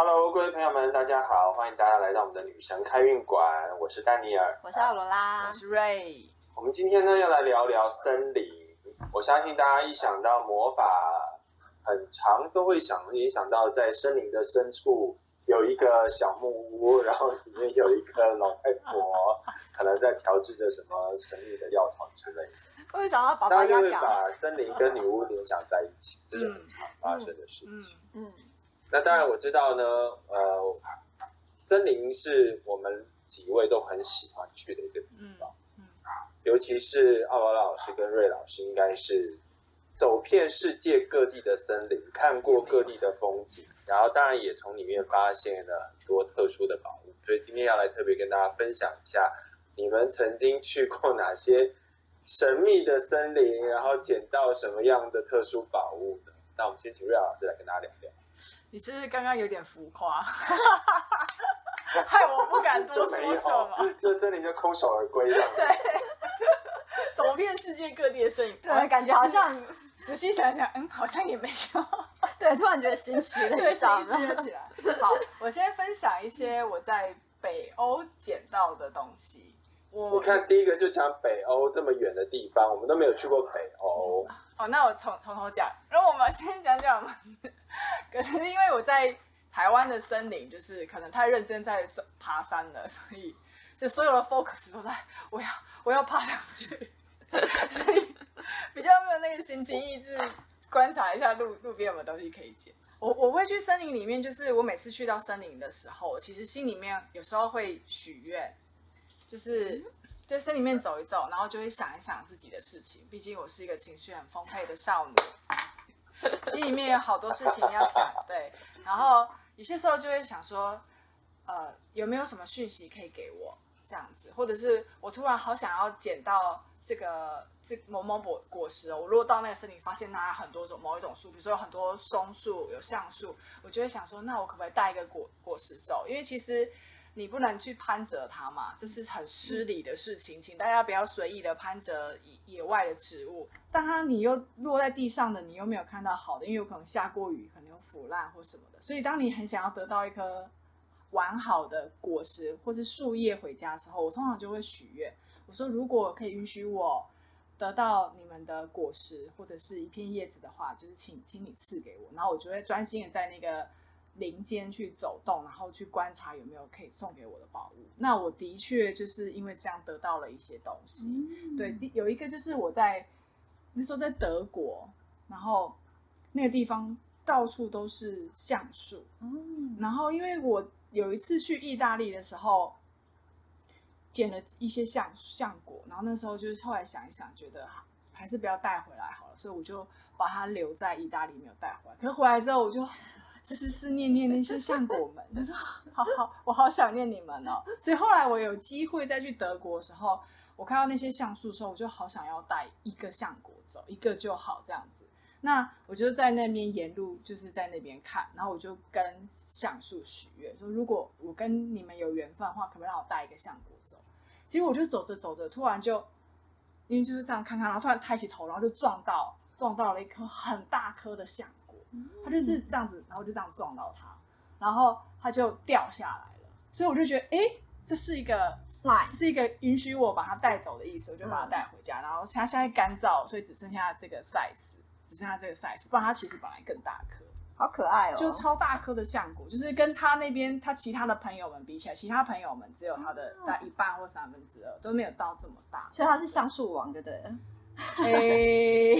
Hello，各位朋友们，大家好，欢迎大家来到我们的女神开运馆，我是丹尼尔，我是奥罗拉，我是瑞。我们今天呢要来聊聊森林。我相信大家一想到魔法，很长都会想联想到在森林的深处有一个小木屋，然后里面有一个老太婆，可能在调制着什么神秘的药草之类的。我会想到爸大家就会把森林跟女巫联想在一起，这是很常发生的事情。嗯，那当然我知道呢，呃，森林是我们几位都很喜欢去的一个地方，嗯尤其是奥罗拉老师跟瑞老师，应该是走遍世界各地的森林，看过各地的风景，然后当然也从里面发现了很多特殊的宝物，所以今天要来特别跟大家分享一下，你们曾经去过哪些神秘的森林，然后捡到什么样的特殊宝物呢？那我们先请瑞老师来跟大家聊聊。你是不是刚刚有点浮夸？害我不敢多说什么。有，就森林就空手而归这样。对，走遍世界各地的摄影，对，感觉好像仔细想想，嗯，好像也没有。对，突然觉得心虚了，对，心虚了？起来。好，我先分享一些我在北欧捡到的东西。我看，第一个就讲北欧这么远的地方，我们都没有去过北欧。哦，那我从从头讲。然后我们先讲讲，可是因为我在台湾的森林，就是可能太认真在爬山了，所以就所有的 focus 都在我要我要爬上去，所以比较没有那个心情意志观察一下路路边有没有东西可以捡。我我会去森林里面，就是我每次去到森林的时候，其实心里面有时候会许愿，就是在森林里面走一走，然后就会想一想自己的事情。毕竟我是一个情绪很丰沛的少女，心里面有好多事情要想，对。然后有些时候就会想说，呃，有没有什么讯息可以给我这样子，或者是我突然好想要捡到这个这某某果果实哦，我如果到那个森林发现它有很多种某一种树，比如说有很多松树、有橡树，我就会想说，那我可不可以带一个果果实走？因为其实。你不能去攀折它嘛，这是很失礼的事情，请大家不要随意的攀折野外的植物。当它你又落在地上的，你又没有看到好的，因为有可能下过雨，可能有腐烂或什么的。所以当你很想要得到一颗完好的果实或是树叶回家的时候，我通常就会许愿，我说如果可以允许我得到你们的果实或者是一片叶子的话，就是请请你赐给我，然后我就会专心的在那个。林间去走动，然后去观察有没有可以送给我的宝物。那我的确就是因为这样得到了一些东西。对，有一个就是我在那时候在德国，然后那个地方到处都是橡树，嗯，然后因为我有一次去意大利的时候，捡了一些橡橡果，然后那时候就是后来想一想，觉得还是不要带回来好了，所以我就把它留在意大利，没有带回来。可是回来之后，我就思思念念那些橡果们，就说好好，我好想念你们哦。所以后来我有机会再去德国的时候，我看到那些橡树的时候，我就好想要带一个橡果走，一个就好这样子。那我就在那边沿路就是在那边看，然后我就跟橡树许愿，说如果我跟你们有缘分的话，可不可以让我带一个橡果走？结果我就走着走着，突然就因为就是这样看看，然后突然抬起头，然后就撞到撞到了一颗很大颗的橡果，它就是这样子，然后就这样撞到它，然后它就掉下来了。所以我就觉得，哎，这是一个是一个允许我把它带走的意思，我就把它带回家。然后它现在干燥，所以只剩下这个 size，只剩下这个 size，不然它其实本来更大颗，好可爱哦，就超大颗的橡果，就是跟他那边他其他的朋友们比起来，其他朋友们只有他的大一半或三分之二，都没有到这么大。所以他是橡树王，对不对了？诶、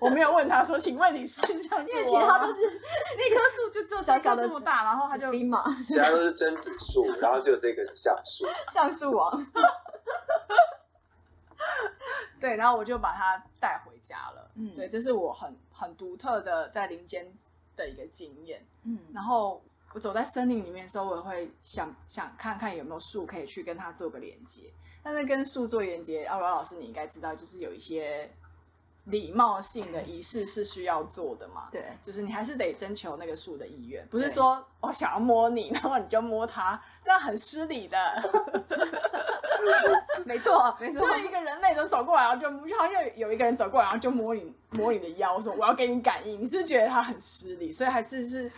我没有问他说，请问你是橡树因为其他都是 那棵树就只有小小小的这么大，然后他就兵嘛，其他都是榛子树，然后就这个是橡树。橡树王，对，然后我就把它带回家了。嗯对，这是我很很独特的在林间的一个经验。嗯，然后我走在森林里面的时候，我也会想想看看有没有树可以去跟它做个连接。但是跟树做连接，阿罗老师你应该知道，就是有一些礼貌性的仪式是需要做的嘛。对，就是你还是得征求那个树的意愿，不是对说我想要摸你，然后你就摸它，这样很失礼的。没错，没错就，是一个人类都走过来，然后就好像有有一个人走过来，然后就摸你摸你的腰，说我要给你感应，你是觉得他很失礼，所以还是是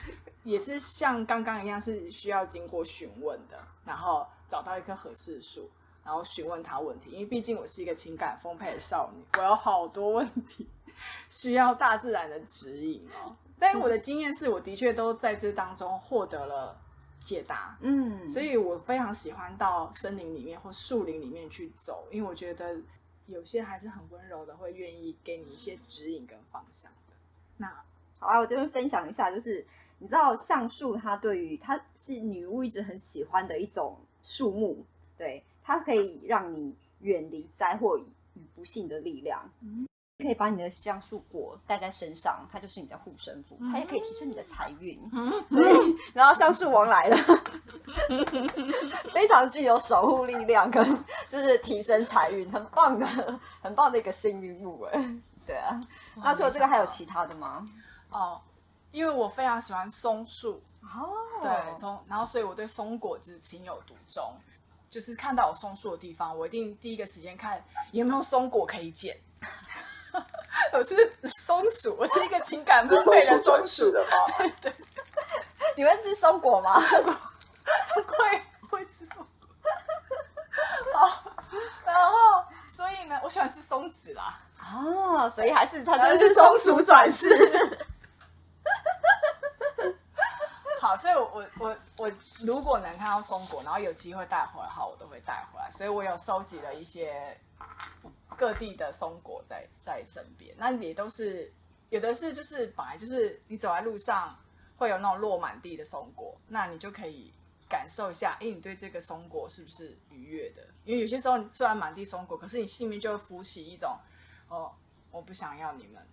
也是像刚刚一样，是需要经过询问的，然后找到一棵合适的树，然后询问他问题。因为毕竟我是一个情感丰沛的少女，我有好多问题需要大自然的指引哦。但是我的经验是，我的确都在这当中获得了解答，嗯，所以我非常喜欢到森林里面或树林里面去走，因为我觉得有些还是很温柔的，会愿意给你一些指引跟方向的。那好啊，我这边分享一下，就是你知道橡树它对于它是女巫一直很喜欢的一种树木，对，它可以让你远离灾祸与不幸的力量。嗯可以把你的橡树果带在身上，它就是你的护身符，它也可以提升你的财运。所以，然后橡树王来了，非常具有守护力量跟就是提升财运，很棒的，很棒的一个幸运物哎。对啊，那除了这个还有其他的吗？哦，因为我非常喜欢松树，哦，对，从然后所以我对松果子情有独钟，就是看到有松树的地方，我一定第一个时间看有没有松果可以捡。我是松鼠，我是一个情感丰是松沛的松鼠，世的吧？你们吃松果吗？会会吃松果。好，然后所以呢，我喜欢吃松子啦，哦，所以还是它然后真的是松鼠转世。好，所以我我我我如果能看到松果，然后有机会带回来的话，我都会带回来。所以我有收集了一些各地的松果在在身边，那也都是有的是就是本来就是你走在路上会有那种落满地的松果，那你就可以感受一下，哎，你对这个松果是不是愉悦的？因为有些时候虽然满地松果，可是你心里面就会浮起一种哦，我不想要你们。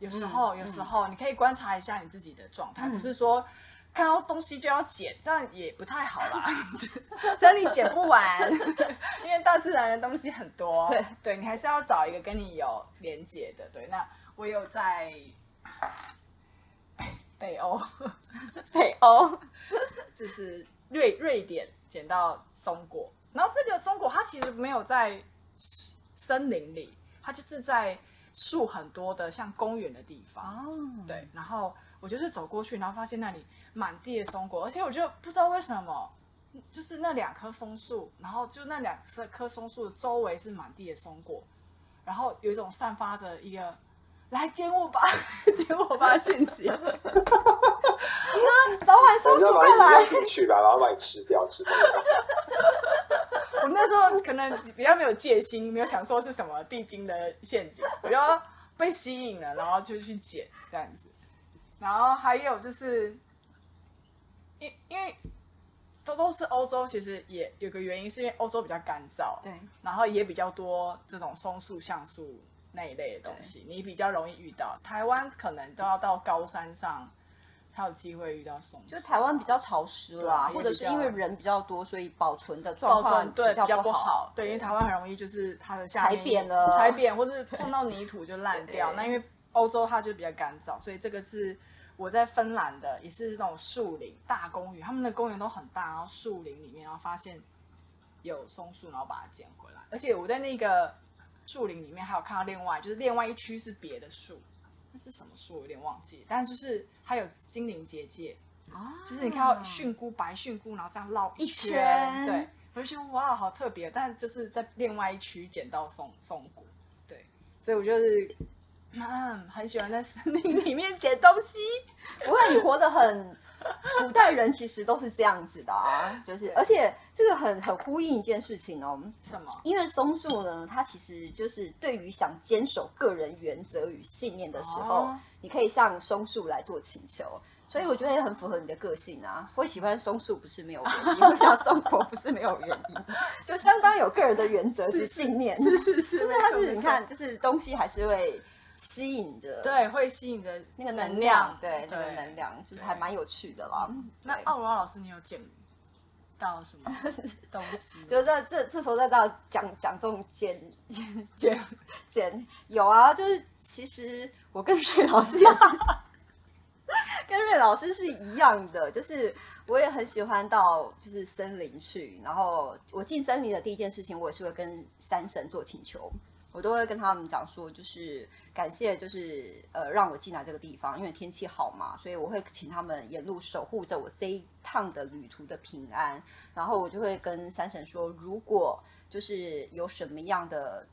有时候，嗯有时候你可以观察一下你自己的状态，不是说看到东西就要捡，这样也不太好啦。这样你捡不完，因为大自然的东西很多。对，对你还是要找一个跟你有连接的。对，那我有在北欧，北欧，就是瑞瑞典捡到松果，然后这个松果它其实没有在森林里，它就是在树很多的像公园的地方。哦，对，然后我就是走过去，然后发现那里满地的松果，而且我就不知道为什么，就是那两棵松树，然后就那两棵松树的周围是满地的松果，然后有一种散发着一个来捡我吧，捡我吧的讯息。早晚松鼠你要把快来！进去吧，然后把你吃掉之类的。我那时候可能比较没有戒心，没有想说是什么地精的陷阱，我就被吸引了，然后就去捡这样子。然后还有就是，因因为都都是欧洲，其实也有个原因，是因为欧洲比较干燥，对，然后也比较多这种松树、橡树那一类的东西，你比较容易遇到。台湾可能都要到高山上才有机会遇到松树，就台湾比较潮湿啦，或者是因为人比较多，所以保存的状况对比较不不好，对，因为台湾很容易就是它的下面踩扁了。踩扁或是碰到泥土就烂掉。那因为欧洲它就比较干燥，所以这个是我在芬兰的，也是那种树林大公园，他们的公园都很大，然后树林里面，然后发现有松树，然后把它捡回来。而且我在那个树林里面还有看到另外，就是另外一区是别的树，那是什么树我有点忘记，但就是它有精灵结界，啊就是你看到菌菇白菌菇，然后这样绕一圈，圈对，我就觉得哇，好特别。但就是在另外一区捡到松松果，对，所以我就是嗯很喜欢在 森林里面捡东西。不会，你活得很。古代人其实都是这样子的啊，就是而且这个很很呼应一件事情哦，什么？因为松树呢，它其实就是对于想坚守个人原则与信念的时候，哦你可以向松树来做请求。所以我觉得也很符合你的个性啊，会喜欢松树不是没有原因，会想松果不是没有原因，就相当有个人的原则及信念。是是是，就是它是你看，，就是东西还是会吸引的对，会吸引的那个能能量，对对那个能量，就是还蛮有趣的啦。那奥罗拉老师，你有捡到什么 东西？就在这这时候再到讲讲这种简捡 简有啊，就是其实我跟瑞老师也是，跟瑞老师是一样的，就是我也很喜欢到就是森林去，然后我进森林的第一件事情，我也是会跟山神做请求。我都会跟他们讲说，就是感谢，就是呃让我进来这个地方，因为天气好嘛，所以我会请他们沿路守护着我这一趟的旅途的平安。然后我就会跟三婶说，如果就是有什么样的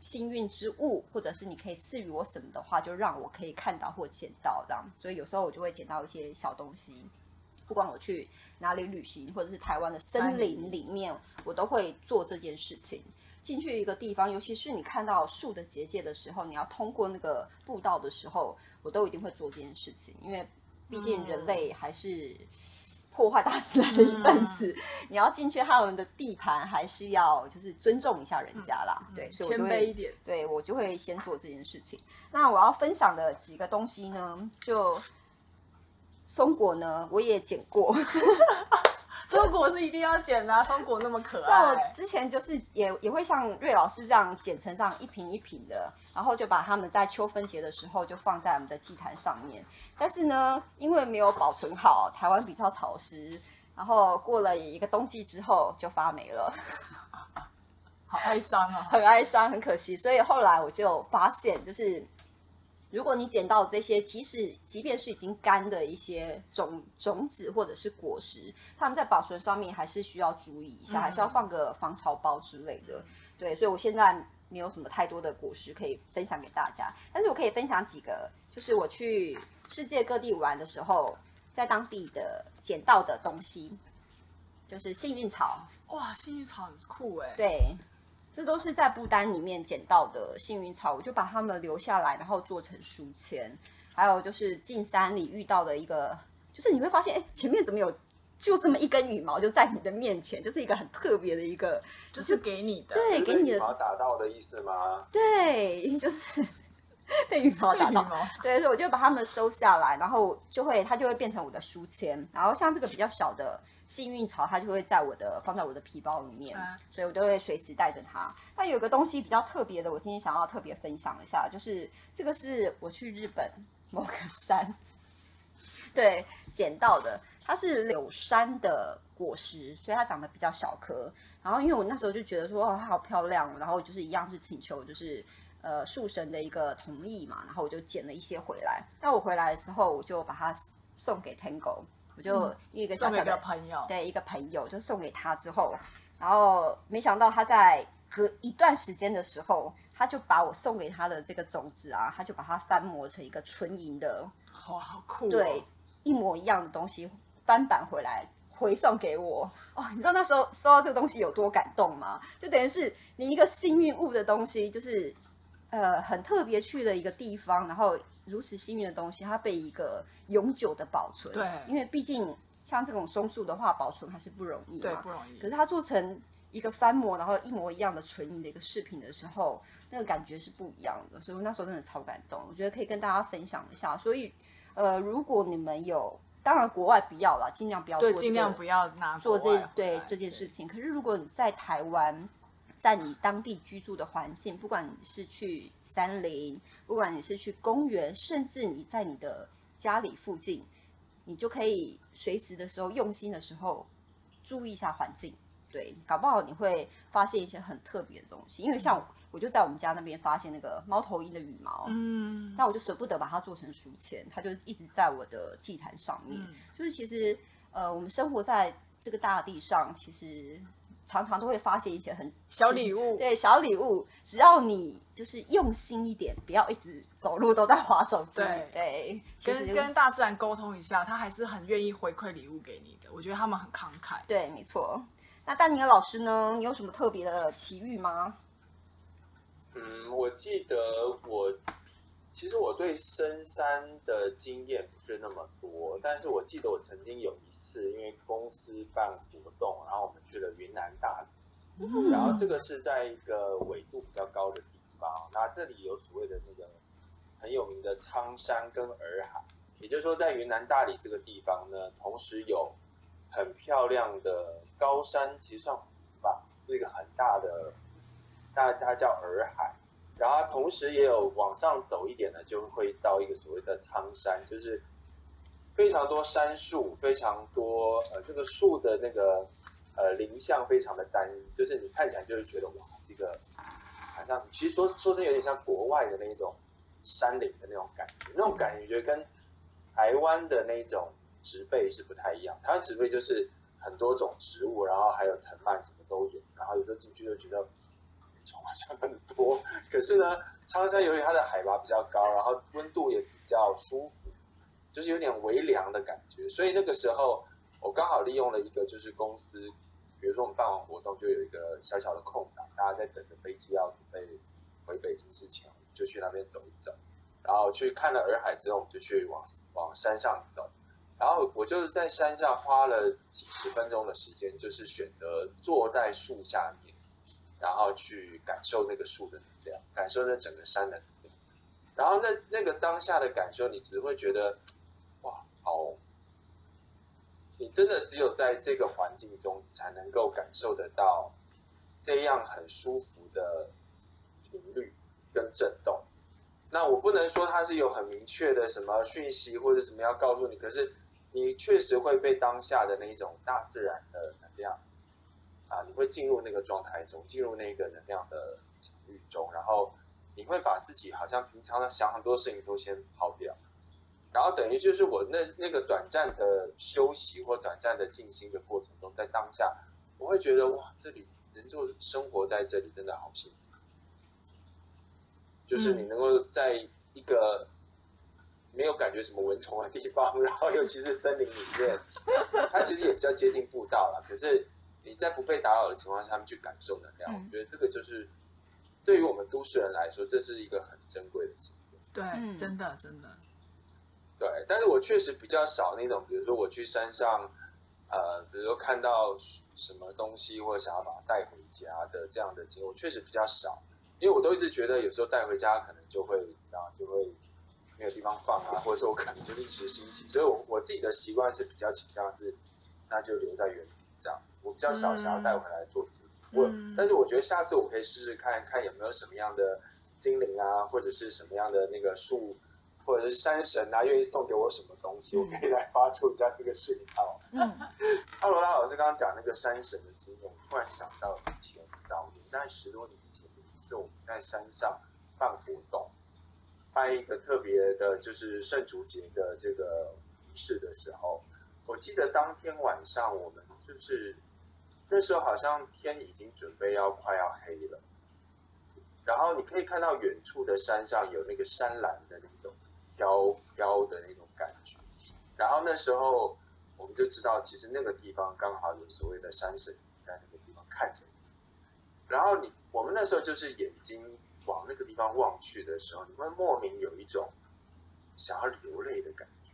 幸运之物，或者是你可以赐予我什么的话，就让我可以看到或捡到这样。所以有时候我就会捡到一些小东西。不管我去哪里旅行，或者是台湾的森林里面，我都会做这件事情。进去一个地方，尤其是你看到树的结界的时候，你要通过那个步道的时候，我都一定会做这件事情。因为毕竟人类还是破坏大自然的一份子，你要进去他们的地盘，还是要就是尊重一下人家啦。对，所以谦卑一点。对我就会先做这件事情。那我要分享的几个东西呢，就。松果呢，我也捡过。松果是一定要剪的，松果那么可爱。像我之前就是也也会像瑞老师这样剪成这样一瓶一瓶的，然后就把它们在秋分节的时候就放在我们的祭坛上面。但是呢，因为没有保存好，台湾比较潮湿，然后过了一个冬季之后就发霉了，好哀伤啊，很哀伤，很可惜。所以后来我就发现，就是。如果你捡到这些，即使即便是已经干的一些种种子或者是果实，它们在保存上面还是需要注意一下，还是要放个防潮包之类的。对，所以我现在没有什么太多的果实可以分享给大家，但是我可以分享几个，就是我去世界各地玩的时候，在当地的捡到的东西，就是幸运草。哇，幸运草很酷哎。对。这都是在不丹里面捡到的幸运草，我就把它们留下来，然后做成书签。还有就是进山里遇到的一个，就是你会发现，哎，前面怎么有就这么一根羽毛就在你的面前，就是一个很特别的一个，就是给你的，对，给你的羽毛打到的意思吗？对，就是被羽毛打到，对，所以我就把它们收下来，然后就会它就会变成我的书签。然后像这个比较小的。幸运草，它就会在我的放在我的皮包里面，所以我都会随时带着它。那有个东西比较特别的，我今天想要特别分享一下，就是这个是我去日本 某个山，对捡到的，它是柳杉的果实，所以它长得比较小颗。然后因为我那时候就觉得说，哦，它好漂亮，然后就是一样是请求就是呃树神的一个同意嘛，然后我就捡了一些回来。那我回来的时候，我就把它送给 Tango。我就一个小小的朋友，对一个朋友就送给他之后，然后没想到他在隔一段时间的时候，他就把我送给他的这个种子啊，他就把它翻磨成一个纯银的，哇，好酷！对，一模一样的东西翻版回来回送给我。哦，你知道那时候收到这个东西有多感动吗？就等于是你一个幸运物的东西，就是呃很特别去的一个地方，然后如此幸运的东西，它被一个。永久的保存，对，因为毕竟像这种松树的话，保存还是不容易，对，不容易。可是它做成一个翻模，然后一模一样的纯银的一个饰品的时候，那个感觉是不一样的。所以我那时候真的超感动，我觉得可以跟大家分享一下。所以，呃，如果你们有，当然国外不要了，尽量不要做，尽量不要拿做这对这件事情。可是如果你在台湾，在你当地居住的环境，不管你是去山林，不管你是去公园，甚至你在你的家里附近，你就可以随时的时候用心的时候注意一下环境，对，搞不好你会发现一些很特别的东西。因为像我就在我们家那边发现那个猫头鹰的羽毛，嗯，那我就舍不得把它做成书签，它就一直在我的祭坛上面。就是其实呃，我们生活在这个大地上，其实。常常都会发现一些很小礼物，对小礼物，只要你就是用心一点，不要一直走路都在划手机，对，跟跟大自然沟通一下，他还是很愿意回馈礼物给你的。我觉得他们很慷慨，对，没错。那丹尼尔老师呢？你有什么特别的奇遇吗？嗯，我记得我。其实我对深山的经验不是那么多，但是我记得我曾经有一次，因为公司办活动，然后我们去了云南大理，然后这个是在一个纬度比较高的地方，那这里有所谓的那个很有名的苍山跟洱海，也就是说在云南大理这个地方呢，同时有很漂亮的高山，其实算吧，一个很大的，大它叫洱海。然后同时也有往上走一点呢，就会到一个所谓的苍山，就是非常多杉树，非常多呃，这个树的那个呃林相非常的单一，就是你看起来就是觉得哇，这个好像其实说说真有点像国外的那种山林的那种感觉，那种感觉跟台湾的那种植被是不太一样。台湾植被就是很多种植物，然后还有藤蔓什么都有，然后有时候进去就觉得虫好像很多。可是呢，苍山由于它的海拔比较高，然后温度也比较舒服，就是有点微凉的感觉，所以那个时候我刚好利用了一个就是公司。比如说我们办完活动，就有一个小小的空档，大家在等着飞机要准备回北京之前，我们就去那边走一走。然后去看了洱海之后，我们就去往往山上走。然后我就是在山上花了几十分钟的时间，就是选择坐在树下面，然后去感受那个树的能量，感受那整个山的能量。然后那那个当下的感受，你只会觉得，哇，好。你真的只有在这个环境中，才能够感受得到这样很舒服的频率跟震动。那我不能说它是有很明确的什么讯息或者什么要告诉你，可是你确实会被当下的那种大自然的能量啊，你会进入那个状态中，进入那个能量的场域中，然后你会把自己好像平常的想很多事情都先抛掉。然后等于就是我那那个短暂的休息或短暂的静心的过程中，在当下，我会觉得哇，这里人就生活在这里真的好幸福。就是你能够在一个没有感觉什么蚊虫的地方，然后尤其是森林里面，它其实也比较接近步道了。可是你在不被打扰的情况下，他们去感受能量，我觉得这个就是对于我们都市人来说，这是一个很珍贵的经验。对，真的真的。对，但是我确实比较少那种，比如说我去山上，呃，比如说看到什么东西，或者想要把它带回家的这样的经历，我确实比较少，因为我都一直觉得有时候带回家可能就会，然后就会没有地方放啊，或者说我可能就一时兴起，所以我我自己的习惯是比较倾向是，那就留在原地这样，我比较少想要带回来做自己。我，但是我觉得下次我可以试试看看有没有什么样的精灵啊，或者是什么样的那个树。或者是山神啊，愿意送给我什么东西，我可以来发出一下这个讯号。嗯，阿罗拉老师刚刚讲那个山神的经验，突然想到以前早年，大概十多年前，有一次我们在山上办活动，办一个特别的，就是圣烛节的这个仪式的时候，我记得当天晚上我们就是那时候好像天已经准备要快要黑了，然后你可以看到远处的山上有那个山岚的那种。飘飘的那种感觉，然后那时候我们就知道，其实那个地方刚好有所谓的山神在那个地方看着你。然后你我们那时候就是眼睛往那个地方望去的时候，你会莫名有一种想要流泪的感觉，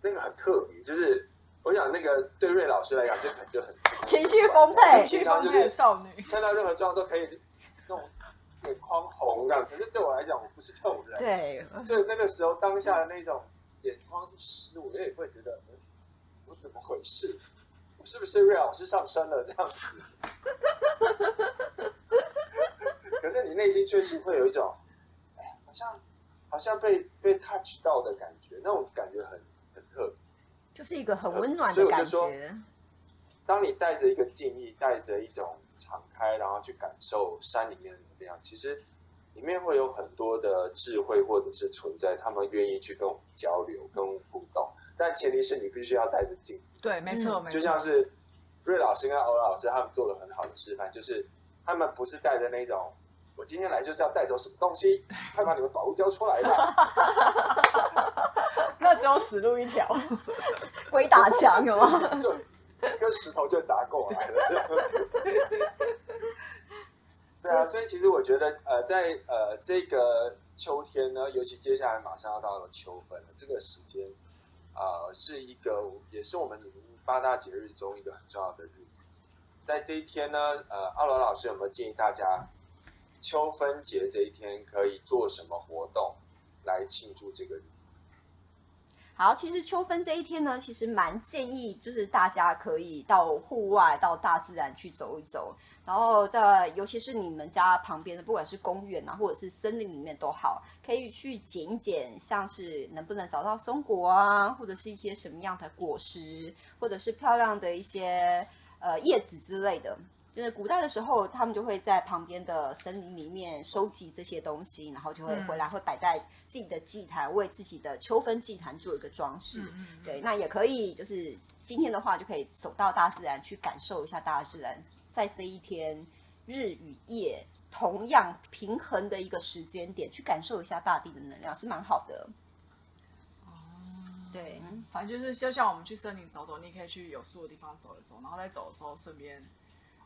那个很特别。就是我想那个对瑞老师来讲，这可能就很情绪丰沛，情绪丰沛少女，看到任何状况都可以弄。眼眶红这样，可是对我来讲，我不是这种人。对，所以那个时候当下的那种眼眶湿，我也会觉得，我怎么回事？我是不是瑞老师上身了这样子？可是你内心确实会有一种，哎，好像好像被被 touch 到的感觉，那种感觉很就是一个很温暖的感觉。当你带着一个敬意，带着一种敞开，然后去感受山里面。其实里面会有很多的智慧或者是存在，他们愿意去跟我们交流、跟我们互动，但前提是你必须要带着敬意。对，没错，没错。就像是瑞老师跟欧老师他们做了很好的示范，就是他们不是带着那种我今天来就是要带走什么东西，快把你们宝物交出来吧。那只有死路一条，鬼打墙有吗？就一颗石头就砸过来了。对啊，所以其实我觉得，呃，在呃这个秋天呢，尤其接下来马上要到了秋分了，这个时间，啊，是一个也是我们八大节日中一个很重要的日子。在这一天呢，呃，阿罗老师有没有建议大家，秋分节这一天可以做什么活动来庆祝这个日子？好，其实秋分这一天呢，其实蛮建议，就是大家可以到户外、到大自然去走一走，然后在尤其是你们家旁边的，不管是公园啊，或者是森林里面都好，可以去捡一捡，像是能不能找到松果啊，或者是一些什么样的果实，或者是漂亮的一些呃叶子之类的。就是古代的时候，他们就会在旁边的森林里面收集这些东西，然后就会嗯回来，会摆在自己的祭坛，为自己的秋分祭坛做一个装饰。对，那也可以，就是今天的话，就可以走到大自然去感受一下大自然，在这一天日与夜同样平衡的一个时间点，去感受一下大地的能量，是蛮好的。对，反正就是就像我们去森林走走，你也可以去有树的地方走一走，然后再走的时候顺便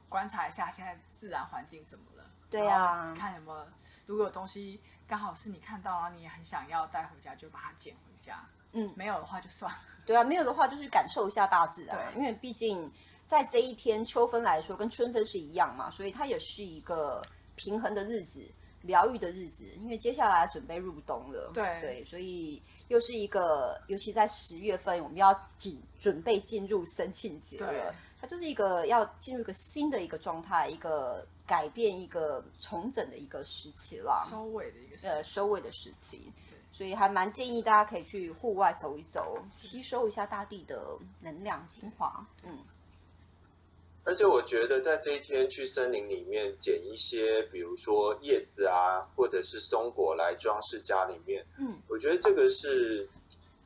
观察一下现在自然环境怎么了。对啊看有没有如果有东西刚好是你看到，然后你也很想要带回家，就把它捡回家。嗯，没有的话就算了。对啊，没有的话就去感受一下大自然，对因为毕竟在这一天秋分来说，跟春分是一样嘛，所以它也是一个平衡的日子。疗愈的日子，因为接下来准备入冬了，对对，所以又是一个，尤其在十月份，我们要进准备进入森庆节了，它就是一个要进入一个新的一个状态，一个改变、一个重整的一个时期了。收尾的一个呃时收尾的时期，所以还蛮建议大家可以去户外走一走，吸收一下大地的能量精华。嗯，而且我觉得在这一天去森林里面捡一些，比如说叶子啊，或者是松果来装饰家里面，嗯，我觉得这个是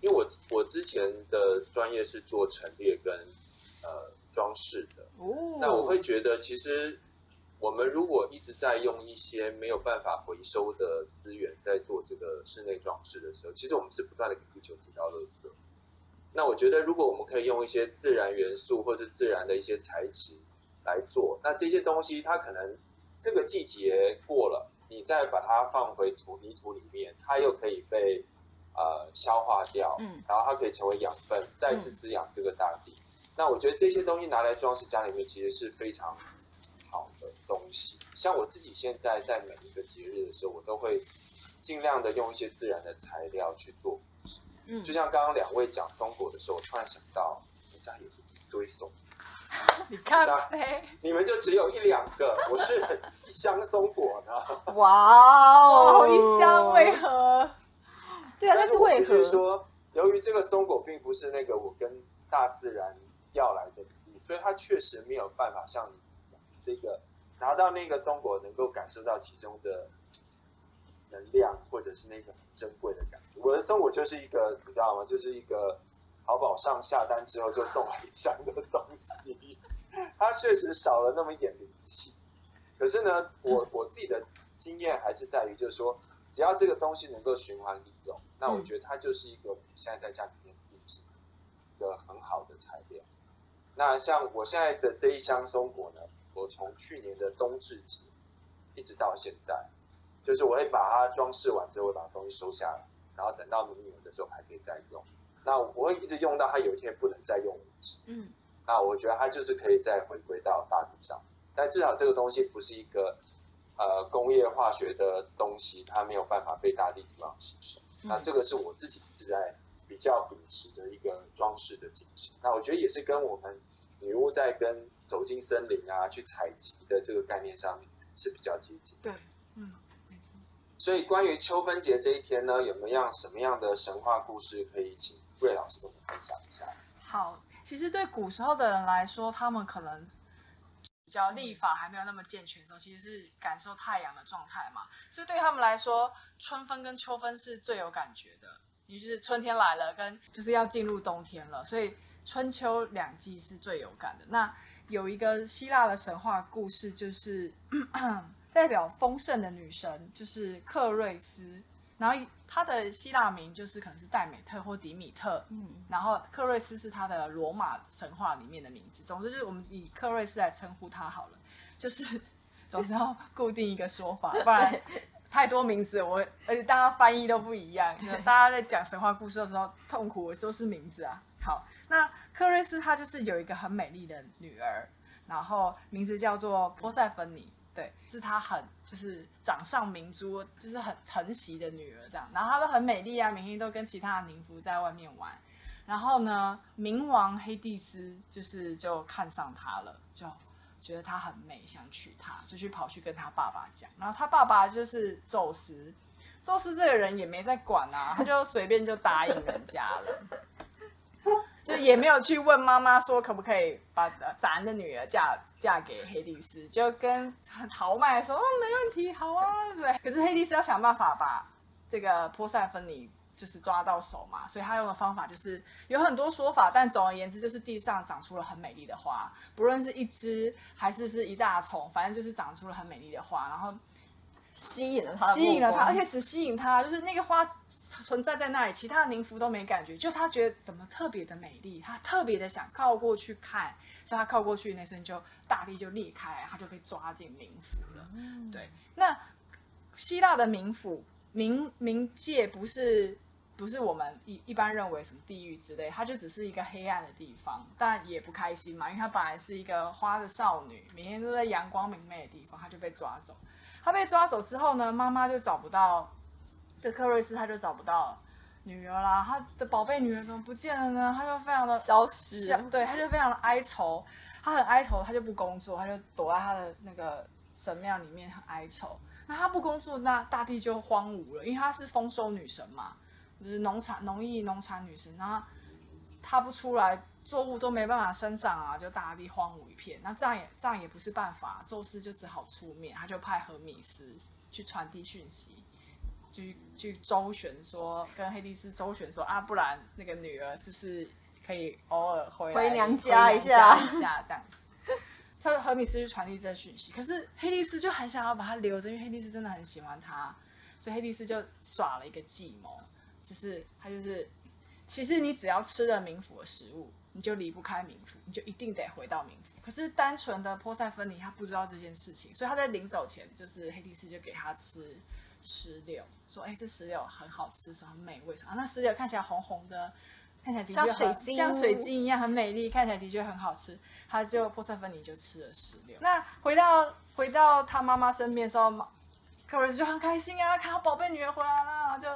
因为我我之前的专业是做陈列跟呃装饰的，哦那我会觉得其实我们如果一直在用一些没有办法回收的资源在做这个室内装饰的时候，其实我们是不断的给地球制造垃圾。那我觉得，如果我们可以用一些自然元素或者自然的一些材质来做，那这些东西它可能这个季节过了，你再把它放回土泥土里面，它又可以被呃消化掉，嗯，然后它可以成为养分，再次滋养这个大地。那我觉得这些东西拿来装饰家里面，其实是非常好的东西。像我自己现在在每一个节日的时候，我都会尽量的用一些自然的材料去做嗯就像刚刚两位讲松果的时候，我突然想到，我家有一堆松，你看 你们就只有一两个，我是 一箱松果呢。哇哦，哦，一箱为？何？对啊，但是我为何？必须说，由于这个松果并不是那个我跟大自然要来的礼物，所以他确实没有办法像你这个拿到那个松果，能够感受到其中的能量，或者是那个很珍贵的感觉。我的松果就是一个，你知道吗？就是一个淘宝上下单之后就送来一箱的东西，它确实少了那么一点灵气。可是呢，我我自己的经验还是在于，就是说，只要这个东西能够循环利用，那我觉得它就是一个我们现在在家里面布置一个很好的。那像我现在的这一箱松果呢，我从去年的冬至节一直到现在，就是我会把它装饰完之后，会把东西收下来，然后等到明年的时候还可以再用。那我会一直用到它有一天不能再用为止。嗯那我觉得它就是可以再回归到大地上，但至少这个东西不是一个呃工业化学的东西，它没有办法被大地土壤吸收。那这个是我自己一直在比较秉持着一个装饰的精神。那我觉得也是跟我们女巫在跟走进森林啊去采集的这个概念上面是比较接近。对，嗯，没错。所以关于秋分节这一天呢，有没有样什么样的神话故事可以请魏老师跟我们分享一下？好，其实对古时候的人来说，他们可能比较历法还没有那么健全的时候，其实是感受太阳的状态嘛，所以对他们来说，春分跟秋分是最有感觉的，也就是春天来了，跟就是要进入冬天了，所以春秋两季是最有感的。那有一个希腊的神话故事，就是 代表丰盛的女神，就是克瑞斯。然后她的希腊名就是可能是戴美特或迪米特，嗯然后克瑞斯是她的罗马神话里面的名字。总之就是我们以克瑞斯来称呼她好了，就是 总之要固定一个说法，不然太多名字我而且大家翻译都不一样，就是大家在讲神话故事的时候痛苦的都是名字啊。好，那克瑞斯她就是有一个很美丽的女儿，然后名字叫做波塞芬尼。对，是她很就是掌上明珠，就是很疼惜的女儿这样。然后她都很美丽啊，每天都跟其他的宁芙在外面玩。然后呢，冥王黑帝斯就是就看上她了，就觉得她很美，想娶她，就去跑去跟他爸爸讲。然后他爸爸就是宙斯，宙斯这个人也没在管啊，他就随便就答应人家了。就也没有去问妈妈说可不可以把咱的女儿嫁嫁给黑帝斯，就跟很豪迈说哦没问题，好啊，对。可是黑帝斯要想办法把这个波塞芬尼就是抓到手嘛，所以他用的方法就是有很多说法，但总而言之就是地上长出了很美丽的花，不论是一枝还是是一大丛，反正就是长出了很美丽的花，然后。吸引了他，吸引了他，而且只吸引他，就是那个花存在在那里，其他的冥府都没感觉，就他觉得怎么特别的美丽，他特别的想靠过去看，所以他靠过去，那瞬就大地就裂开，他就被抓进冥府了。对，那希腊的冥府冥冥界不是不是我们一一般认为什么地狱之类，它就只是一个黑暗的地方，但也不开心嘛，因为它本来是一个花的少女，每天都在阳光明媚的地方，她就被抓走。她被抓走之后呢，妈妈就找不到这克瑞斯，他就找不到女儿啦。他的宝贝女儿怎么不见了呢？他就非常的消失，对，他就非常的哀愁。他很哀愁，他就不工作，他就躲在他的那个神庙里面很哀愁。那他不工作，那大地就荒芜了，因为她是丰收女神嘛，就是农产、农业、农产女神。然后她不出来。作物都没办法生长啊，就大地荒芜一片。那这样也这样也不是办法，宙斯就只好出面，他就派荷米斯去传递讯息，去去周旋说，跟黑帝斯周旋说啊，不然那个女儿是不是可以偶尔回回娘家一下一下这样子？他荷米斯去传递这讯息，可是黑帝斯就很想要把他留着，因为黑帝斯真的很喜欢他，所以黑帝斯就耍了一个计谋，就是他就是其实你只要吃了冥府的食物。你就离不开冥府，你就一定得回到冥府。可是单纯的波塞芬尼他不知道这件事情，所以他在临走前，就是黑帝斯就给他吃石榴，说：“哎，这石榴很好吃，很美味。啊，那石榴看起来红红的，看起来的确很像水晶一样很美丽，看起来的确很好吃。”他就波塞芬尼就吃了石榴。那回到回到他妈妈身边的时候，克瑞斯就很开心啊，看到宝贝女儿回来了，就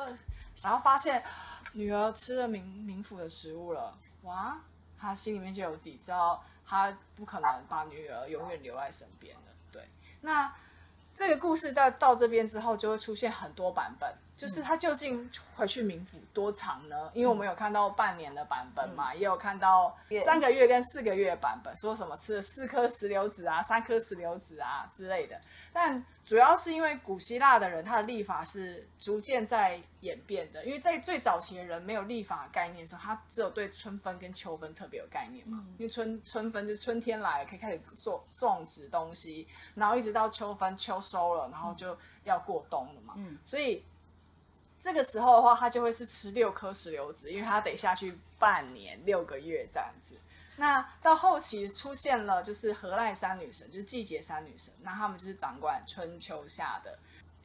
然后发现女儿吃了冥冥府的食物了，哇！他心里面就有底，知道他不可能把女儿永远留在身边的。对，那这个故事在到这边之后，就会出现很多版本。就是他究竟回去冥府多长呢？因为我们有看到半年的版本嘛，也有看到三个月跟四个月版本，说什么吃了四颗石榴籽啊、三颗石榴籽啊之类的。但主要是因为古希腊的人，他的历法是逐渐在演变的。因为在最早期的人没有历法概念的时候，他只有对春分跟秋分特别有概念嘛。因为春春分就春天来了，可以开始做种植东西，然后一直到秋分秋收了，然后就要过冬了嘛。嗯，所以。这个时候的话，他就会是吃六颗石榴籽，因为他得下去半年六个月这样子。那到后期出现了就是何赖山女神，就是季节三女神，那他们就是掌管春秋夏的，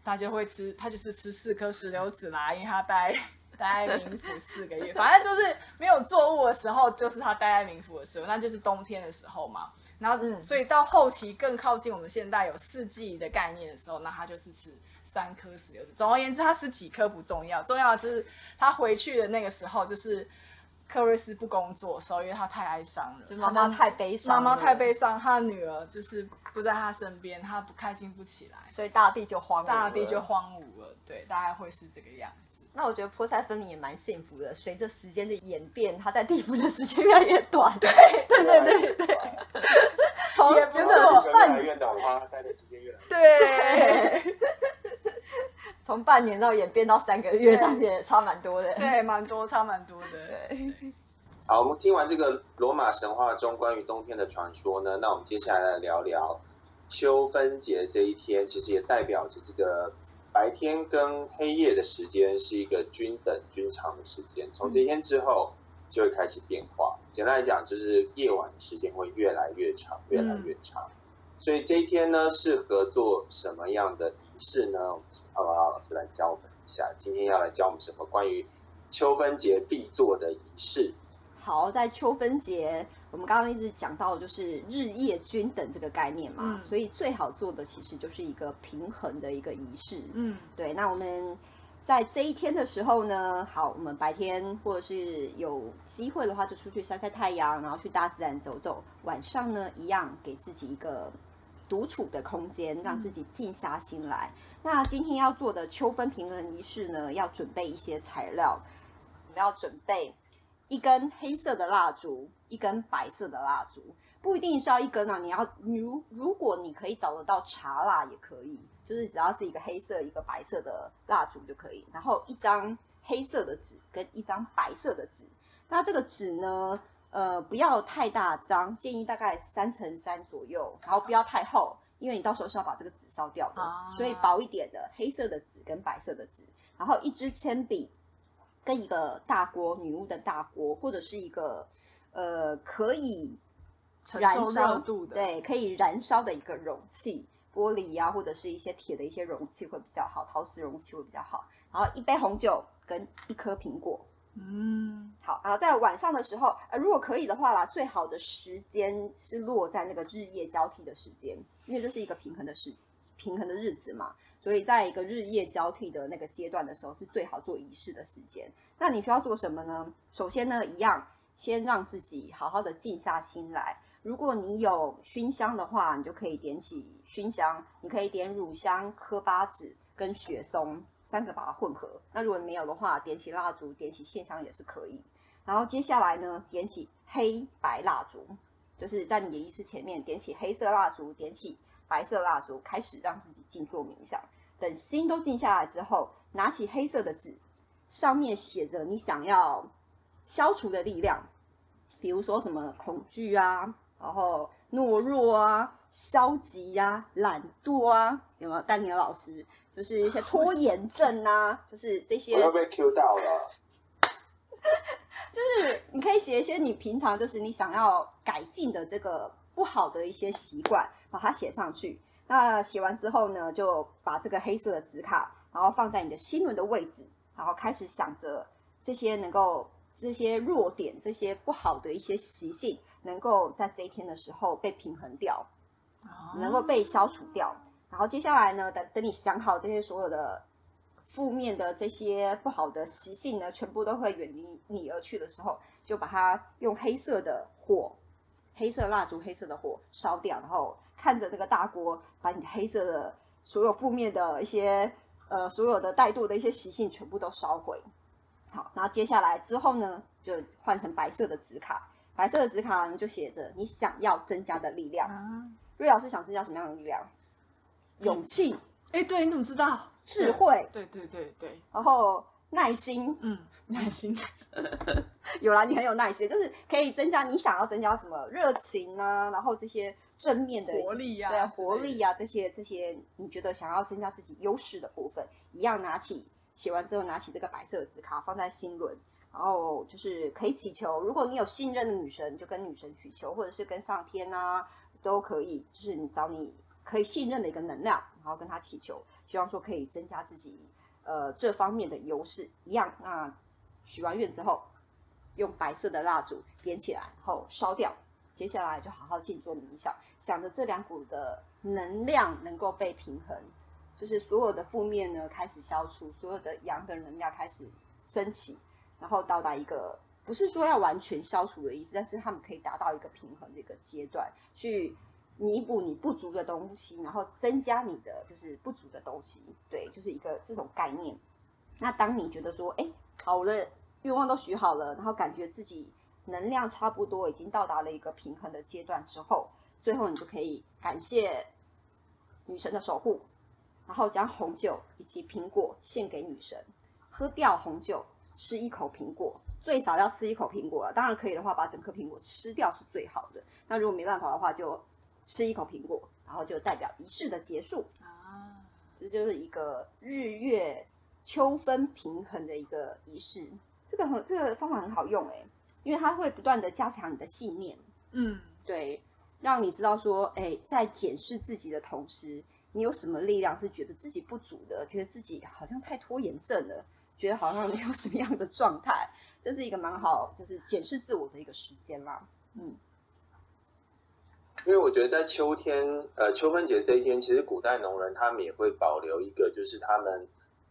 他就会吃，他就是吃四颗石榴籽啦，因为他待待在冥府四个月，反正就是没有作物的时候，就是他待在冥府的时候，那就是冬天的时候嘛。然后，嗯所以到后期更靠近我们现代有四季的概念的时候，那他就是吃。三颗石榴籽。总而言之，他吃几颗不重要，重要的是他回去的那个时候，就是克瑞斯不工作，的时候，因为他太哀伤了，就妈妈太悲伤，妈妈太悲伤，他的女儿就是不在他身边，他不开心不起来，所以大地就荒，大地就荒芜了。对，大概会是这个样子。那我觉得波塞芬尼也蛮幸福的，随着时间的演变，他在地府的时间越来越短。对对对对对，从越来越短，他待的时间越来越对。从半年到演变到三个月，这也差蛮多的。对，蛮多，差蛮多的。对。好，我们听完这个罗马神话中关于冬天的传说呢，那我们接下来来聊聊秋分节这一天，其实也代表着这个白天跟黑夜的时间是一个均等均长的时间。从这天之后就会开始变化。简单来讲，就是夜晚的时间会越来越长，越来越长。所以这一天呢，适合做什么样的？是呢，我们请阿拉老师来教我们一下。今天要来教我们什么关于秋分节必做的仪式？好，在秋分节，我们刚刚一直讲到就是日夜均等这个概念嘛，所以最好做的其实就是一个平衡的一个仪式。嗯，对。那我们在这一天的时候呢，好，我们白天或者是有机会的话，就出去晒晒太阳，然后去大自然走走。晚上呢，一样给自己一个。独处的空间，让自己静下心来。那今天要做的秋分平衡仪式呢，要准备一些材料。我们要准备一根黑色的蜡烛，一根白色的蜡烛，不一定是要一根啊。你要如如果你可以找得到茶蜡也可以，就是只要是一个黑色一个白色的蜡烛就可以。然后一张黑色的纸跟一张白色的纸，那这个纸呢，呃，不要太大张，建议大概三乘三左右，然后不要太厚，因为你到时候是要把这个纸烧掉的，啊所以薄一点的黑色的纸跟白色的纸，然后一支铅笔。跟一个大锅，女巫的大锅，或者是一个呃可以燃烧度的，，对，可以燃烧的一个容器，玻璃呀、或者是一些铁的一些容器会比较好，陶瓷容器会比较好。然后一杯红酒跟一颗苹果，嗯，好，然后在晚上的时候，呃，如果可以的话啦，最好的时间是落在那个日夜交替的时间，因为这是一个平衡的时平衡的日子嘛，所以在一个日夜交替的那个阶段的时候，是最好做仪式的时间。那你需要做什么呢？首先呢，一样先让自己好好的静下心来。如果你有熏香的话，你就可以点起熏香，你可以点乳香、科巴子跟雪松三个把它混合。那如果你没有的话，点起蜡烛、点起线香也是可以。然后接下来呢，点起黑白蜡烛，就是在你的仪式前面点起黑色蜡烛，点起白色蜡烛，开始让自己静坐冥想。等心都静下来之后，拿起黑色的纸，上面写着你想要消除的力量，比如说什么恐惧啊，然后懦弱啊、消极呀、懒惰啊，有没有？丹尼尔老师就是一些拖延症啊，就是这些我又被 Q 到了。就是你可以写一些你平常就是你想要改进的这个不好的一些习惯，把它写上去。那写完之后呢，就把这个黑色的纸卡，然后放在你的心轮的位置，然后开始想着这些能够这些弱点、这些不好的一些习性，能够在这一天的时候被平衡掉。能够被消除掉。然后接下来呢，等等你想好这些所有的负面的这些不好的习性呢，全部都会远离你而去的时候，就把它用黑色的火、黑色蜡烛、黑色的火烧掉，然后看着这个大锅，把你黑色的所有负面的一些呃所有的怠惰的一些习性全部都烧毁。好，然后接下来之后呢，就换成白色的纸卡。白色的纸卡呢，就写着你想要增加的力量。啊，瑞老师想增加什么样的力量？勇气、哎，对，你怎么知道？智慧，对对对对，然后耐心。嗯，耐心，有啦，你很有耐心，就是可以增加你想要增加什么热情啊，然后这些正面的活力呀对啊，活力啊，这些这些你觉得想要增加自己优势的部分，一样拿起写完之后拿起这个白色的纸卡放在心轮。然后就是可以祈求，如果你有信任的女神，就跟女神祈求，或者是跟上天啊，都可以。就是你找你可以信任的一个能量，然后跟他祈求，希望说可以增加自己呃这方面的优势。一样，那许完愿之后，用白色的蜡烛点起来，然后烧掉。接下来就好好静坐冥想，想着这两股的能量能够被平衡，就是所有的负面呢开始消除，所有的阳的能量开始升起，然后到达一个不是说要完全消除的意思，但是他们可以达到一个平衡的一个阶段，去弥补你不足的东西，然后增加你的就是不足的东西，对，就是一个这种概念。那当你觉得说，哎，好，我的愿望都许好了，然后感觉自己能量差不多已经到达了一个平衡的阶段之后，最后你就可以感谢女神的守护，然后将红酒以及苹果献给女神，喝掉红酒，吃一口苹果，最少要吃一口苹果了。当然可以的话，把整颗苹果吃掉是最好的。那如果没办法的话，就吃一口苹果，然后就代表仪式的结束。啊，这就是一个日月秋分平衡的一个仪式。这个很这个方法很好用诶，因为它会不断的加强你的信念，嗯，对，让你知道说，哎，在检视自己的同时，你有什么力量是觉得自己不足的，觉得自己好像太拖延症了，觉得好像没有什么样的状态，这是一个蛮好，就是检视自我的一个时间啦。嗯，因为我觉得在秋天，呃，秋分节这一天，其实古代农人他们也会保留一个，就是他们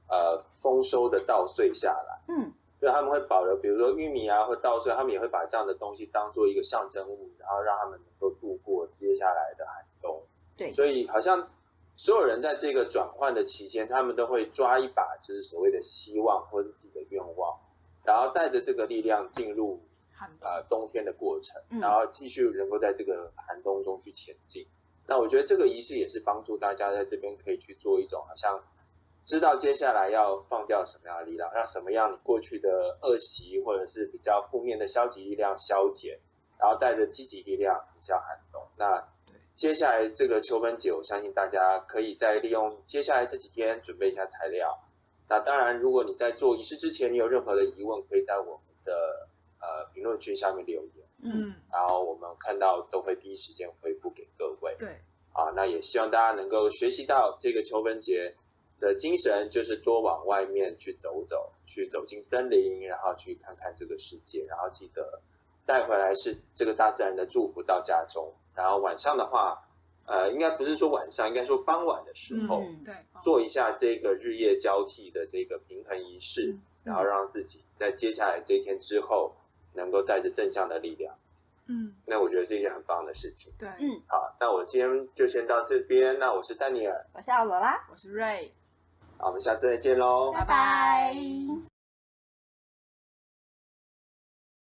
呃丰收的稻穗下来，嗯，就他们会保留，比如说玉米啊或稻穗，他们也会把这样的东西当做一个象征物，然后让他们能够度过接下来的寒冬。对。所以好像所有人在这个转换的期间，他们都会抓一把，就是所谓的希望或者自己的愿望，然后带着这个力量进入呃冬天的过程，嗯然后继续能够在这个寒冬中去前进。那我觉得这个仪式也是帮助大家在这边可以去做一种好像知道接下来要放掉什么样的力量，让什么样你过去的恶习或者是比较负面的消极力量消减，然后带着积极力量迎向寒冬。那接下来这个秋分节，我相信大家可以再利用接下来这几天准备一下材料。那当然，如果你在做仪式之前，你有任何的疑问，可以在我们的呃评论区下面留言，嗯，嗯，然后我们看到都会第一时间回复给各位。对，啊，那也希望大家能够学习到这个秋分节的精神，就是多往外面去走走，去走进森林，然后去看看这个世界，然后记得带回来是这个大自然的祝福到家中。然后晚上的话，呃，应该不是说晚上，应该说傍晚的时候，嗯对，做一下这个日夜交替的这个平衡仪式，嗯。然后让自己在接下来这一天之后，能够带着正向的力量。嗯，那我觉得是一件很棒的事情。对，嗯，好，那我今天就先到这边。那我是丹尼尔，我是奥罗拉，我是瑞。好，我们下次再见喽。拜拜